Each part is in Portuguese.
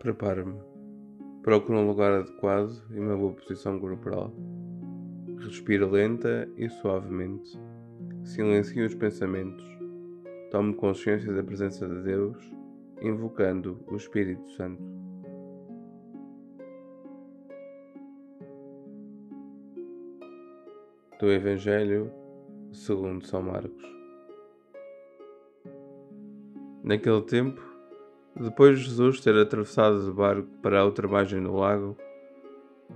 Preparo-me. Procuro um lugar adequado e uma boa posição corporal. Respiro lenta e suavemente. Silencio os pensamentos. Tomo consciência da presença de Deus, invocando o Espírito Santo. Do Evangelho segundo São Marcos. Naquele tempo, depois de Jesus ter atravessado de barco para a outra margem do lago,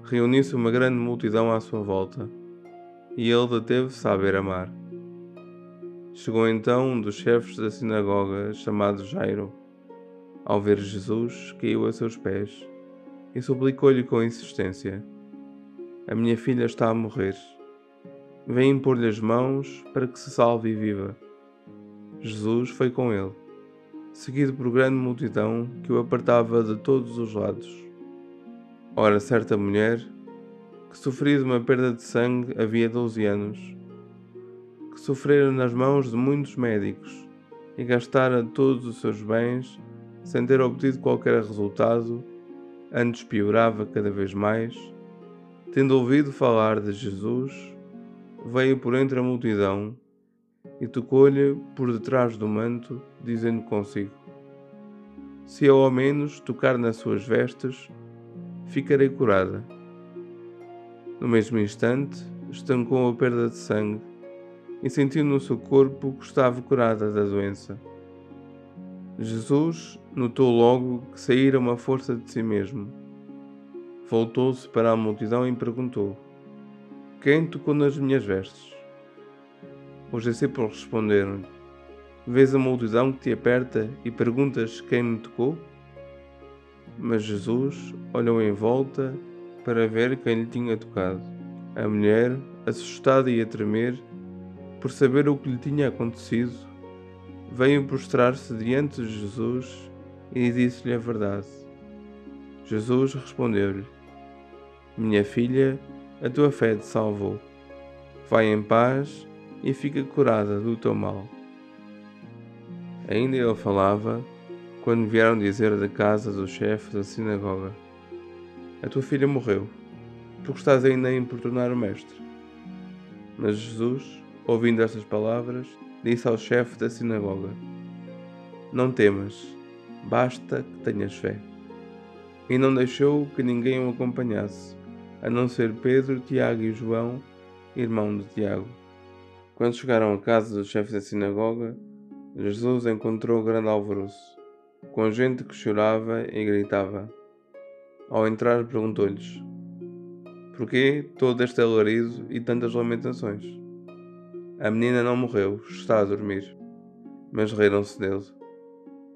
reuniu-se uma grande multidão à sua volta, e ele deteve-se à beira-mar. Chegou então um dos chefes da sinagoga, chamado Jairo. Ao ver Jesus, caiu a seus pés e suplicou-lhe com insistência: A minha filha está a morrer. Vem impor-lhe as mãos para que se salve e viva. Jesus foi com ele seguido por grande multidão que o apartava de todos os lados. Ora, certa mulher, que sofria de uma perda de sangue havia doze anos, que sofrera nas mãos de muitos médicos e gastara todos os seus bens sem ter obtido qualquer resultado, antes piorava cada vez mais, tendo ouvido falar de Jesus, veio por entre a multidão e tocou-lhe por detrás do manto, dizendo consigo: Se eu ao menos tocar nas suas vestes, ficarei curada. No mesmo instante, estancou a perda de sangue e sentiu no seu corpo que estava curada da doença. Jesus notou logo que saíra uma força de si mesmo. Voltou-se para a multidão e perguntou: Quem tocou nas minhas vestes? Os discípulos responderam-lhe: Vês a multidão que te aperta e perguntas quem me tocou? Mas Jesus olhou em volta para ver quem lhe tinha tocado. A mulher, assustada e a tremer, por saber o que lhe tinha acontecido, veio prostrar-se diante de Jesus e disse-lhe a verdade. Jesus respondeu-lhe: Minha filha, a tua fé te salvou. Vai em paz e fica curada do teu mal. Ainda ele falava quando vieram dizer da casa do chefe da sinagoga: A tua filha morreu, porque estás ainda a importunar o mestre. Mas Jesus, ouvindo estas palavras, disse ao chefe da sinagoga: Não temas, basta que tenhas fé. E não deixou que ninguém o acompanhasse, a não ser Pedro, Tiago e João, irmão de Tiago. Quando chegaram à casa do chefe da sinagoga, Jesus encontrou grande alvoroço, com gente que chorava e gritava. Ao entrar, perguntou-lhes: Por que todo este alarido e tantas lamentações? A menina não morreu, está a dormir. Mas riram-se dele.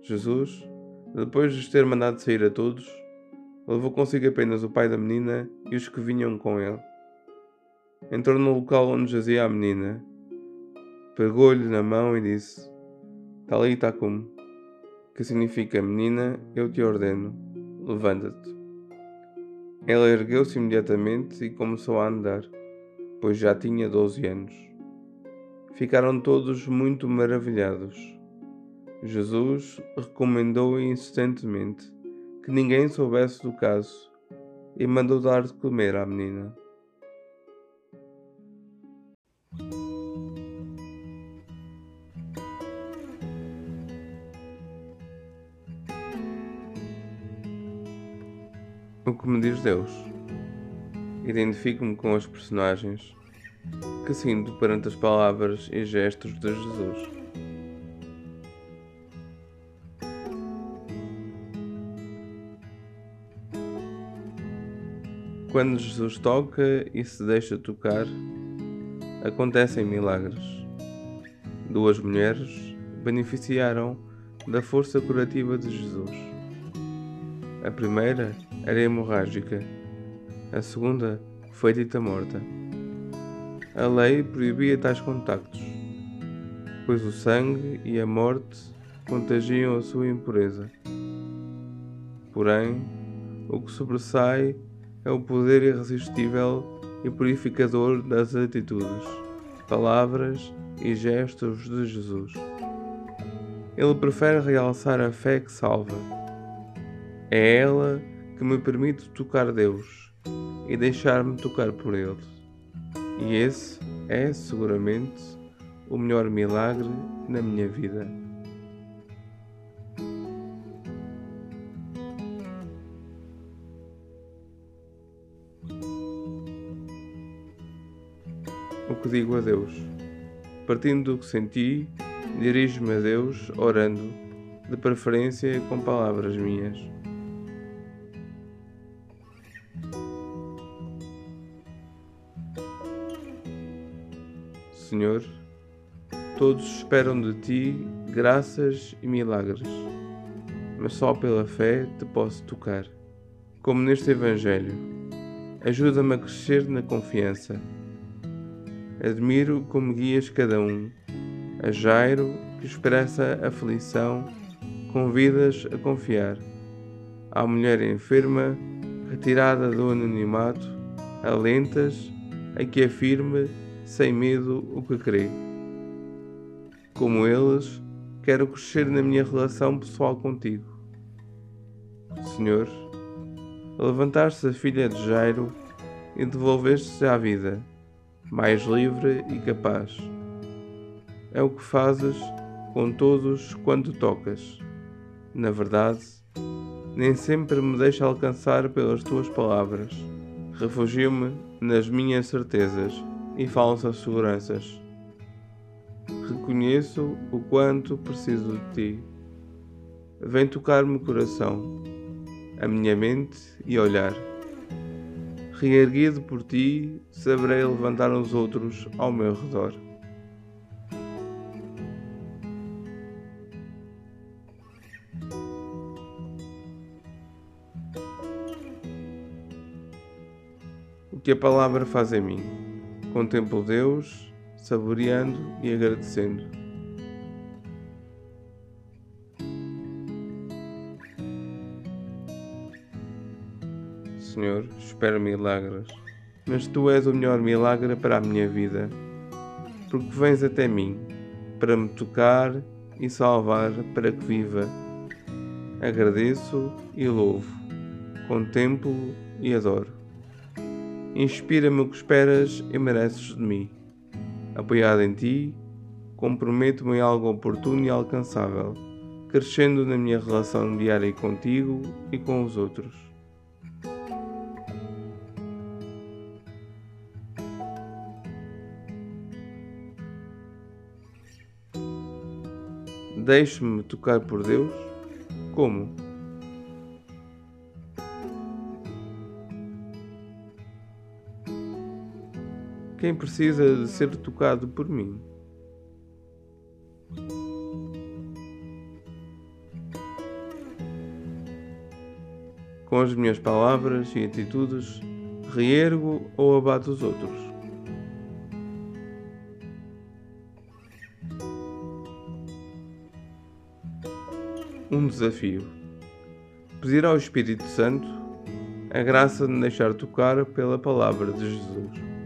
Jesus, depois de ter mandado sair a todos, levou consigo apenas o pai da menina e os que vinham com ele. Entrou no local onde jazia a menina pegou-lhe na mão e disse: Talita cum, que significa menina, eu te ordeno, levanta-te. Ela ergueu-se imediatamente e começou a andar, pois já tinha doze anos. Ficaram todos muito maravilhados. Jesus recomendou insistentemente que ninguém soubesse do caso e mandou dar de comer à menina. O que me diz Deus? Identifico-me com os personagens que sinto perante as palavras e gestos de Jesus. Quando Jesus toca e se deixa tocar, acontecem milagres. Duas mulheres beneficiaram da força curativa de Jesus. A primeira era hemorrágica. A segunda foi dita morta. A lei proibia tais contactos, pois o sangue e a morte contagiam a sua impureza. Porém, o que sobressai é o poder irresistível e purificador das atitudes, palavras e gestos de Jesus. Ele prefere realçar a fé que salva É ela que me permite tocar Deus e deixar-me tocar por Ele. E esse é seguramente o melhor milagre na minha vida. O que digo a Deus? Partindo do que senti, dirijo-me a Deus orando, de preferência com palavras minhas. Senhor, todos esperam de ti graças e milagres, mas só pela fé te posso tocar. Como neste Evangelho, ajuda-me a crescer na confiança. Admiro como guias cada um. A Jairo, que expressa aflição, convidas a confiar. À mulher enferma, retirada do anonimato, alentas a que afirme sem medo o que crê. Como eles, quero crescer na minha relação pessoal contigo. Senhor, levantaste a filha de Jairo e devolveste-se à vida, mais livre e capaz. É o que fazes com todos quando tocas. Na verdade, nem sempre me deixa alcançar pelas tuas palavras. Refugio-me nas minhas certezas e falsas seguranças. Reconheço o quanto preciso de ti. Vem tocar-me o coração, a minha mente e olhar. Reerguido por ti, saberei levantar os outros ao meu redor. O que a palavra faz em mim? Contemplo Deus, saboreando e agradecendo. Senhor, espero milagres, mas Tu és o melhor milagre para a minha vida, porque vens até mim para me tocar e salvar para que viva. Agradeço e louvo, contemplo e adoro. Inspira-me o que esperas e mereces de mim. Apoiado em ti, comprometo-me em algo oportuno e alcançável, crescendo na minha relação diária contigo e com os outros. Deixe-me tocar por Deus? Como? Quem precisa de ser tocado por mim? Com as minhas palavras e atitudes, reergo ou abato os outros. Um desafio. Pedir ao Espírito Santo a graça de deixar tocar pela palavra de Jesus.